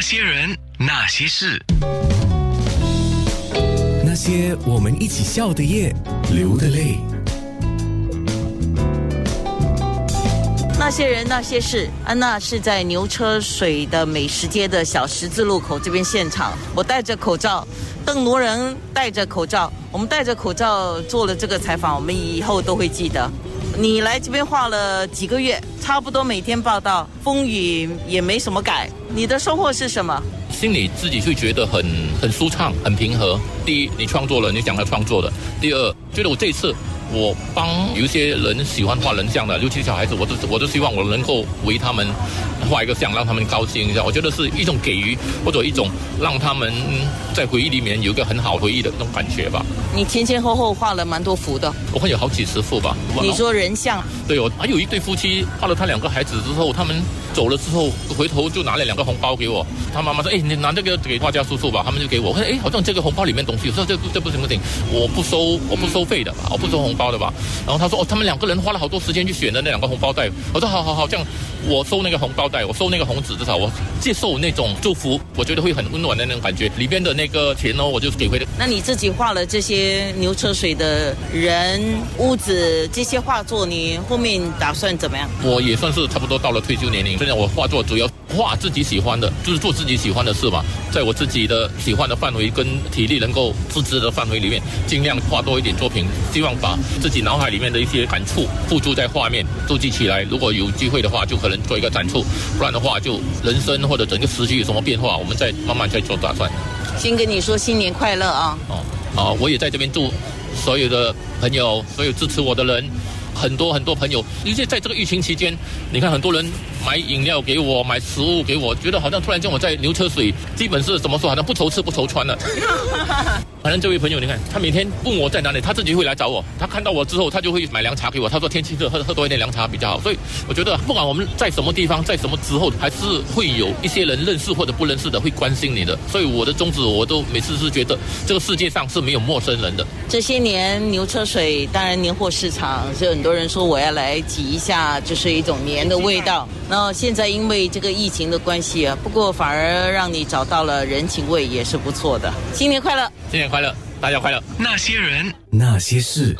那些人，那些事，那些我们一起笑的夜，流的泪。那些人那些事，安娜是在牛车水的美食街的小十字路口这边现场。我戴着口罩，邓罗仁戴着口罩，我们戴着口罩做了这个采访，我们以后都会记得。你来这边画了几个月，差不多每天报道，风雨也没什么改。你的收获是什么？心里自己会觉得很很舒畅，很平和。第一，你创作了，你想要创作的；第二，觉得我这次。我帮有些人喜欢画人像的，尤其小孩子，我都我都希望我能够为他们画一个像，让他们高兴一下。我觉得是一种给予，或者一种让他们在回忆里面有一个很好回忆的那种感觉吧。你前前后后画了蛮多幅的，我看有好几十幅吧。你说人像？对哦，还有一对夫妻画了他两个孩子之后，他们走了之后，回头就拿了两个红包给我。他妈妈说：“哎，你拿这个给画家叔叔吧。”他们就给我，我说：“哎，好像这个红包里面东西。”我说：“这这不行不行，我不收我不收费的，我不收红。”包的吧，然后他说哦，他们两个人花了好多时间去选的那两个红包袋。我说好好好，这样我收那个红包袋，我收那个红纸，至少我接受那种祝福，我觉得会很温暖的那种感觉。里边的那个钱呢，我就给回的。那你自己画了这些牛车水的人、屋子这些画作，你后面打算怎么样？我也算是差不多到了退休年龄，虽然我画作主要画自己喜欢的，就是做自己喜欢的事吧，在我自己的喜欢的范围跟体力能够支持的范围里面，尽量画多一点作品，希望把。自己脑海里面的一些感触付诸在画面，收集起来。如果有机会的话，就可能做一个展出；不然的话，就人生或者整个时局有什么变化，我们再慢慢再做打算。先跟你说新年快乐啊！哦，好，我也在这边祝所有的朋友，所有支持我的人。很多很多朋友，尤其在这个疫情期间，你看很多人买饮料给我，买食物给我，觉得好像突然间我在牛车水，基本是怎么说，好像不愁吃不愁穿了。反正这位朋友，你看他每天问我在哪里，他自己会来找我。他看到我之后，他就会买凉茶给我。他说天气热，喝喝多一点凉茶比较好。所以我觉得，不管我们在什么地方，在什么时候，还是会有一些人认识或者不认识的会关心你的。所以我的宗旨，我都每次是觉得这个世界上是没有陌生人的。这些年牛车水，当然年货市场是很多人说我要来挤一下，就是一种年的味道。那现在因为这个疫情的关系啊，不过反而让你找到了人情味，也是不错的。新年快乐！新年快乐，大家快乐。那些人，那些事。